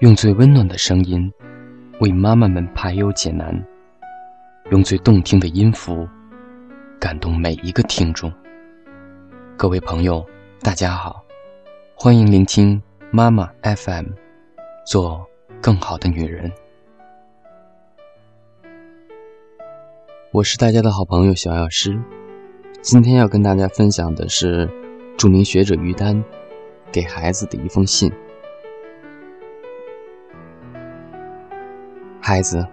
用最温暖的声音为妈妈们排忧解难，用最动听的音符感动每一个听众。各位朋友，大家好，欢迎聆听妈妈 FM，做更好的女人。我是大家的好朋友小药师，今天要跟大家分享的是著名学者于丹给孩子的一封信。孩子，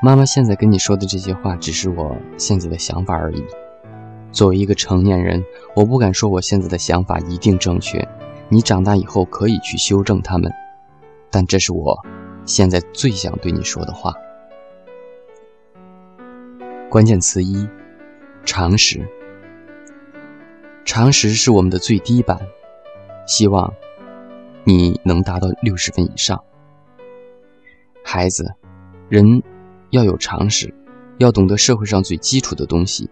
妈妈现在跟你说的这些话，只是我现在的想法而已。作为一个成年人，我不敢说我现在的想法一定正确，你长大以后可以去修正他们。但这是我现在最想对你说的话。关键词一：常识。常识是我们的最低版，希望你能达到六十分以上。孩子，人要有常识，要懂得社会上最基础的东西。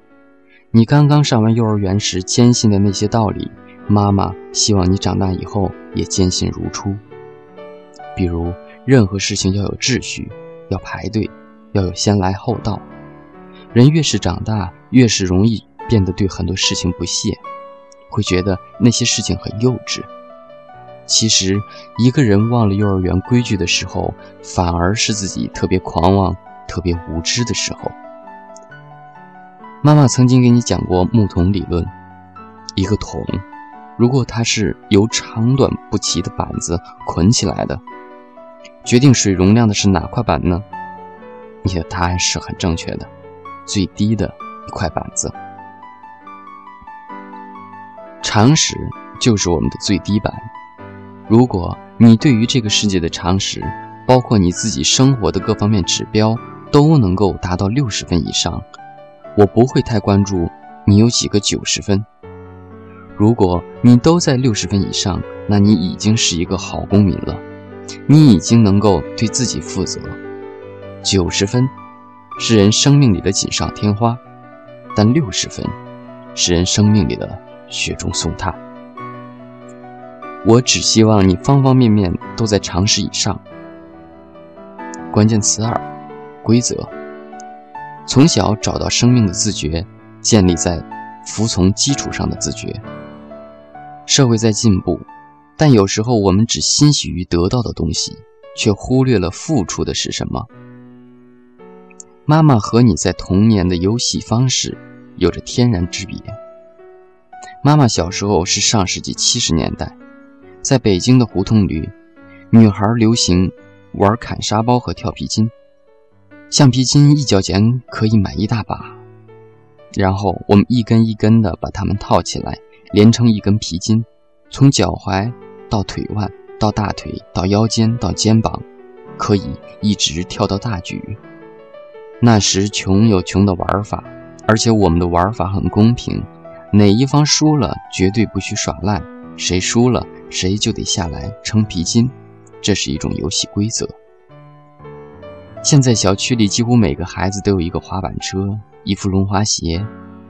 你刚刚上完幼儿园时坚信的那些道理，妈妈希望你长大以后也坚信如初。比如，任何事情要有秩序，要排队，要有先来后到。人越是长大，越是容易变得对很多事情不屑，会觉得那些事情很幼稚。其实，一个人忘了幼儿园规矩的时候，反而是自己特别狂妄、特别无知的时候。妈妈曾经给你讲过木桶理论：一个桶，如果它是由长短不齐的板子捆起来的，决定水容量的是哪块板呢？你的答案是很正确的，最低的一块板子。常识就是我们的最低板。如果你对于这个世界的常识，包括你自己生活的各方面指标，都能够达到六十分以上，我不会太关注你有几个九十分。如果你都在六十分以上，那你已经是一个好公民了，你已经能够对自己负责。九十分是人生命里的锦上添花，但六十分是人生命里的雪中送炭。我只希望你方方面面都在常识以上。关键词二：规则。从小找到生命的自觉，建立在服从基础上的自觉。社会在进步，但有时候我们只欣喜于得到的东西，却忽略了付出的是什么。妈妈和你在童年的游戏方式有着天然之别。妈妈小时候是上世纪七十年代。在北京的胡同里，女孩流行玩砍沙包和跳皮筋。橡皮筋一角钱可以买一大把，然后我们一根一根的把它们套起来，连成一根皮筋，从脚踝到腿腕，到大腿，到腰间，到肩膀，可以一直跳到大举。那时穷有穷的玩法，而且我们的玩法很公平，哪一方输了绝对不许耍赖，谁输了。谁就得下来撑皮筋，这是一种游戏规则。现在小区里几乎每个孩子都有一个滑板车，一副轮滑鞋。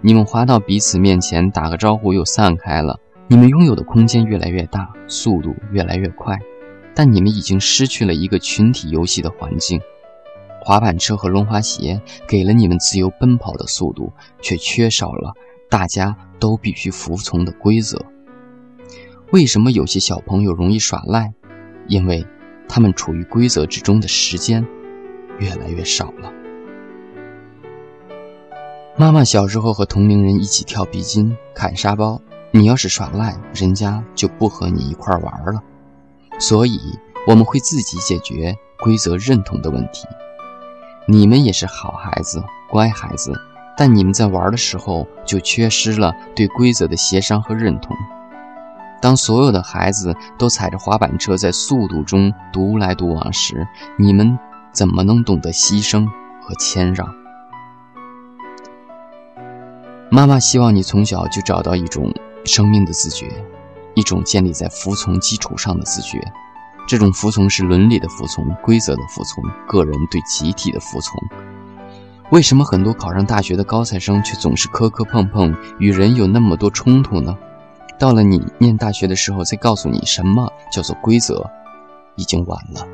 你们滑到彼此面前打个招呼又散开了。你们拥有的空间越来越大，速度越来越快，但你们已经失去了一个群体游戏的环境。滑板车和轮滑鞋给了你们自由奔跑的速度，却缺少了大家都必须服从的规则。为什么有些小朋友容易耍赖？因为他们处于规则之中的时间越来越少了。妈妈小时候和同龄人一起跳皮筋、砍沙包，你要是耍赖，人家就不和你一块玩了。所以我们会自己解决规则认同的问题。你们也是好孩子、乖孩子，但你们在玩的时候就缺失了对规则的协商和认同。当所有的孩子都踩着滑板车在速度中独来独往时，你们怎么能懂得牺牲和谦让？妈妈希望你从小就找到一种生命的自觉，一种建立在服从基础上的自觉。这种服从是伦理的服从、规则的服从、个人对集体的服从。为什么很多考上大学的高材生却总是磕磕碰碰，与人有那么多冲突呢？到了你念大学的时候，再告诉你什么叫做规则，已经晚了。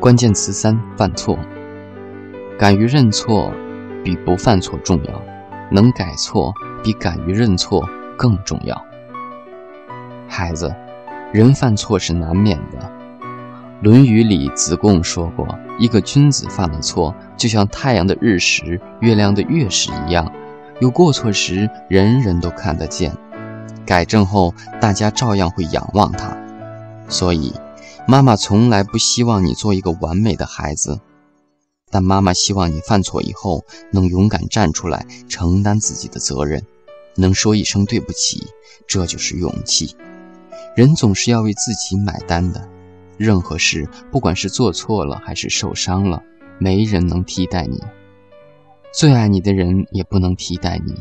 关键词三：犯错。敢于认错，比不犯错重要；能改错，比敢于认错更重要。孩子，人犯错是难免的。《论语》里子贡说过：“一个君子犯了错，就像太阳的日食、月亮的月食一样，有过错时人人都看得见，改正后大家照样会仰望他。”所以，妈妈从来不希望你做一个完美的孩子，但妈妈希望你犯错以后能勇敢站出来承担自己的责任，能说一声对不起，这就是勇气。人总是要为自己买单的。任何事，不管是做错了还是受伤了，没人能替代你。最爱你的人也不能替代你。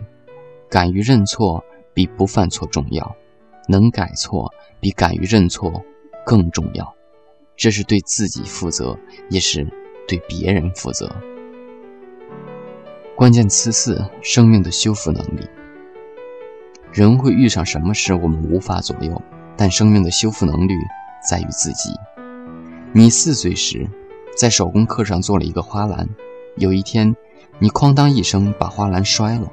敢于认错比不犯错重要，能改错比敢于认错更重要。这是对自己负责，也是对别人负责。关键词四：生命的修复能力。人会遇上什么事，我们无法左右，但生命的修复能力在于自己。你四岁时，在手工课上做了一个花篮。有一天，你哐当一声把花篮摔了，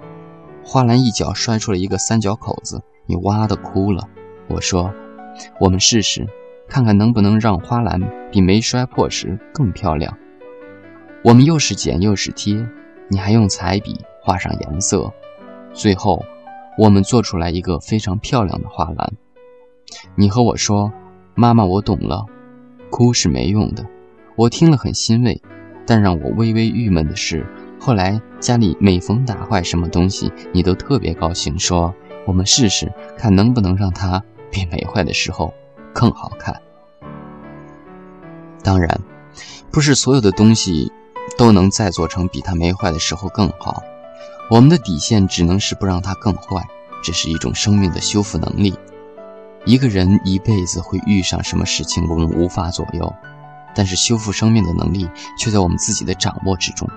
花篮一角摔出了一个三角口子，你哇的哭了。我说：“我们试试，看看能不能让花篮比没摔破时更漂亮。”我们又是剪又是贴，你还用彩笔画上颜色，最后，我们做出来一个非常漂亮的花篮。你和我说：“妈妈，我懂了。”哭是没用的，我听了很欣慰，但让我微微郁闷的是，后来家里每逢打坏什么东西，你都特别高兴，说我们试试看能不能让它比没坏的时候更好看。当然，不是所有的东西都能再做成比它没坏的时候更好，我们的底线只能是不让它更坏，这是一种生命的修复能力。一个人一辈子会遇上什么事情，我们无法左右，但是修复生命的能力却在我们自己的掌握之中。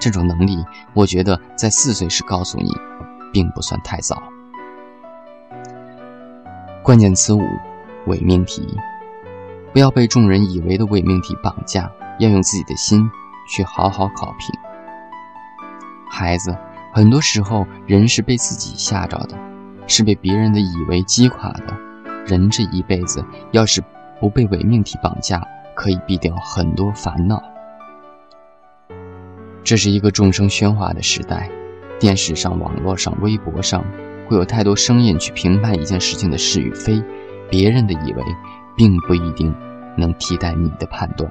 这种能力，我觉得在四岁时告诉你，并不算太早。关键词五：伪命题。不要被众人以为的伪命题绑架，要用自己的心去好好考评。孩子，很多时候人是被自己吓着的。是被别人的以为击垮的。人这一辈子，要是不被伪命题绑架，可以避掉很多烦恼。这是一个众生喧哗的时代，电视上、网络上、微博上，会有太多声音去评判一件事情的是与非。别人的以为，并不一定能替代你的判断。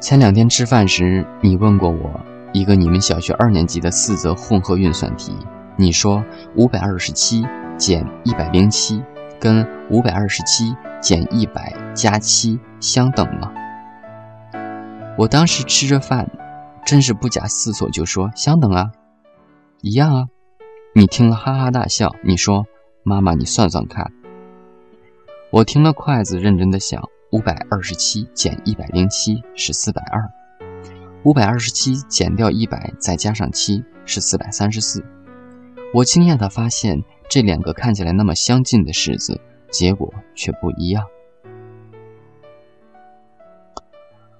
前两天吃饭时，你问过我一个你们小学二年级的四则混合运算题。你说五百二十七减一百零七跟五百二十七减一百加七相等吗？我当时吃着饭，真是不假思索就说相等啊，一样啊。你听了哈哈大笑。你说妈妈，你算算看。我听了筷子认真的想，五百二十七减一百零七是四百二，五百二十七减掉一百再加上七是四百三十四。我惊讶地发现，这两个看起来那么相近的式子，结果却不一样。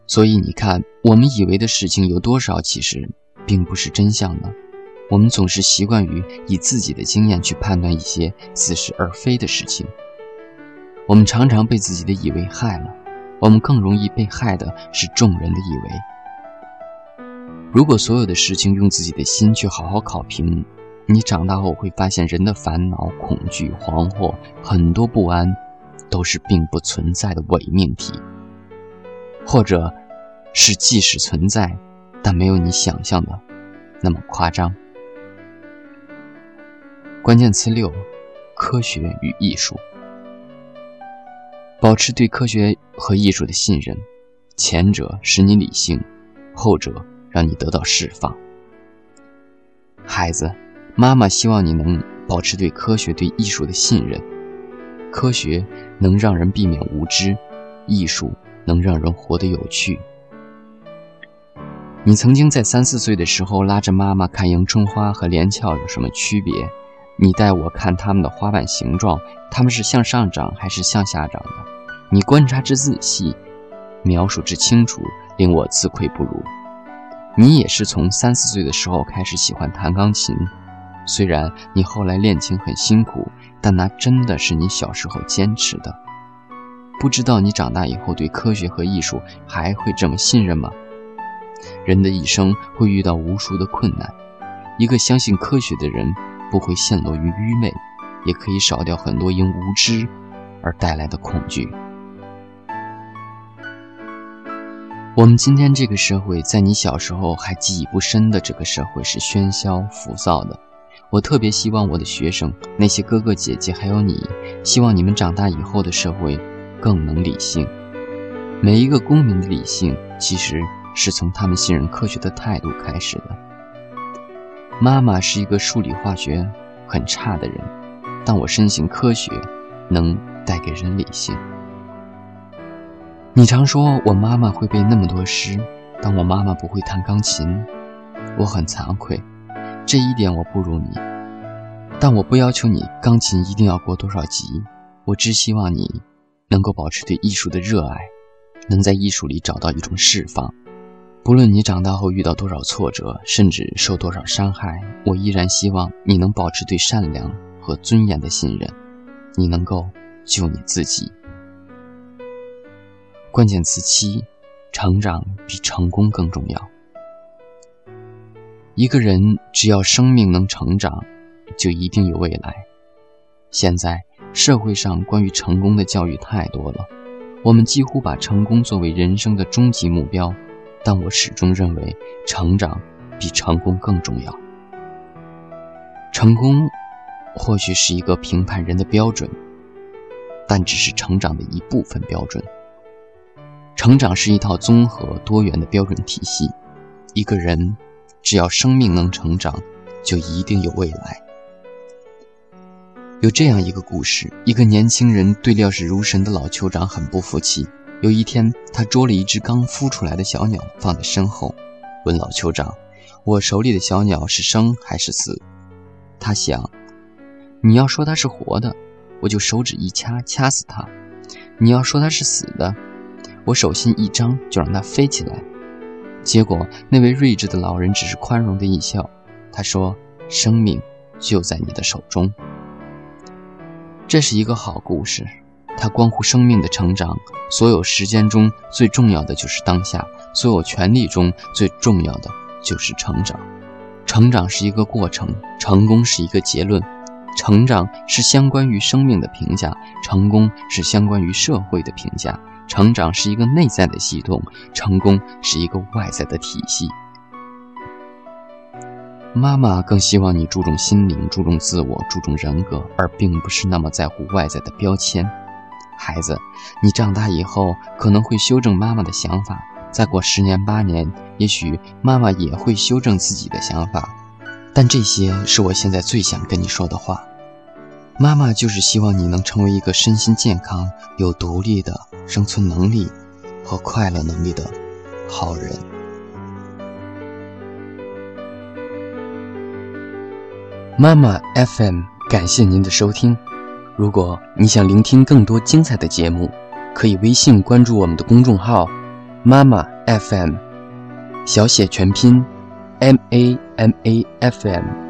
所以你看，我们以为的事情有多少，其实并不是真相呢？我们总是习惯于以自己的经验去判断一些似是而非的事情。我们常常被自己的以为害了，我们更容易被害的是众人的以为。如果所有的事情用自己的心去好好考评。你长大后会发现，人的烦恼、恐惧、惶惑，很多不安，都是并不存在的伪命题，或者，是即使存在，但没有你想象的那么夸张。关键词六：科学与艺术。保持对科学和艺术的信任，前者使你理性，后者让你得到释放。孩子。妈妈希望你能保持对科学、对艺术的信任。科学能让人避免无知，艺术能让人活得有趣。你曾经在三四岁的时候拉着妈妈看迎春花和连翘有什么区别？你带我看它们的花瓣形状，它们是向上长还是向下长的？你观察之仔细，描述之清楚，令我自愧不如。你也是从三四岁的时候开始喜欢弹钢琴，虽然你后来练琴很辛苦，但那真的是你小时候坚持的。不知道你长大以后对科学和艺术还会这么信任吗？人的一生会遇到无数的困难，一个相信科学的人。不会陷落于愚昧，也可以少掉很多因无知而带来的恐惧。我们今天这个社会，在你小时候还记忆不深的这个社会是喧嚣浮躁的。我特别希望我的学生，那些哥哥姐姐还有你，希望你们长大以后的社会更能理性。每一个公民的理性，其实是从他们信任科学的态度开始的。妈妈是一个数理化学很差的人，但我深信科学能带给人理性。你常说我妈妈会背那么多诗，但我妈妈不会弹钢琴，我很惭愧，这一点我不如你。但我不要求你钢琴一定要过多少级，我只希望你能够保持对艺术的热爱，能在艺术里找到一种释放。不论你长大后遇到多少挫折，甚至受多少伤害，我依然希望你能保持对善良和尊严的信任。你能够救你自己。关键词七：成长比成功更重要。一个人只要生命能成长，就一定有未来。现在社会上关于成功的教育太多了，我们几乎把成功作为人生的终极目标。但我始终认为，成长比成功更重要。成功或许是一个评判人的标准，但只是成长的一部分标准。成长是一套综合多元的标准体系。一个人只要生命能成长，就一定有未来。有这样一个故事：一个年轻人对料事如神的老酋长很不服气。有一天，他捉了一只刚孵出来的小鸟放在身后，问老酋长：“我手里的小鸟是生还是死？”他想：“你要说它是活的，我就手指一掐，掐死它；你要说它是死的，我手心一张就让它飞起来。”结果，那位睿智的老人只是宽容的一笑，他说：“生命就在你的手中。”这是一个好故事。它关乎生命的成长。所有时间中最重要的就是当下，所有权利中最重要的就是成长。成长是一个过程，成功是一个结论。成长是相关于生命的评价，成功是相关于社会的评价。成长是一个内在的系统，成功是一个外在的体系。妈妈更希望你注重心灵，注重自我，注重人格，而并不是那么在乎外在的标签。孩子，你长大以后可能会修正妈妈的想法，再过十年八年，也许妈妈也会修正自己的想法。但这些是我现在最想跟你说的话。妈妈就是希望你能成为一个身心健康、有独立的生存能力和快乐能力的好人。妈妈 FM，感谢您的收听。如果你想聆听更多精彩的节目，可以微信关注我们的公众号“妈妈 FM”，小写全拼，M A M A F M。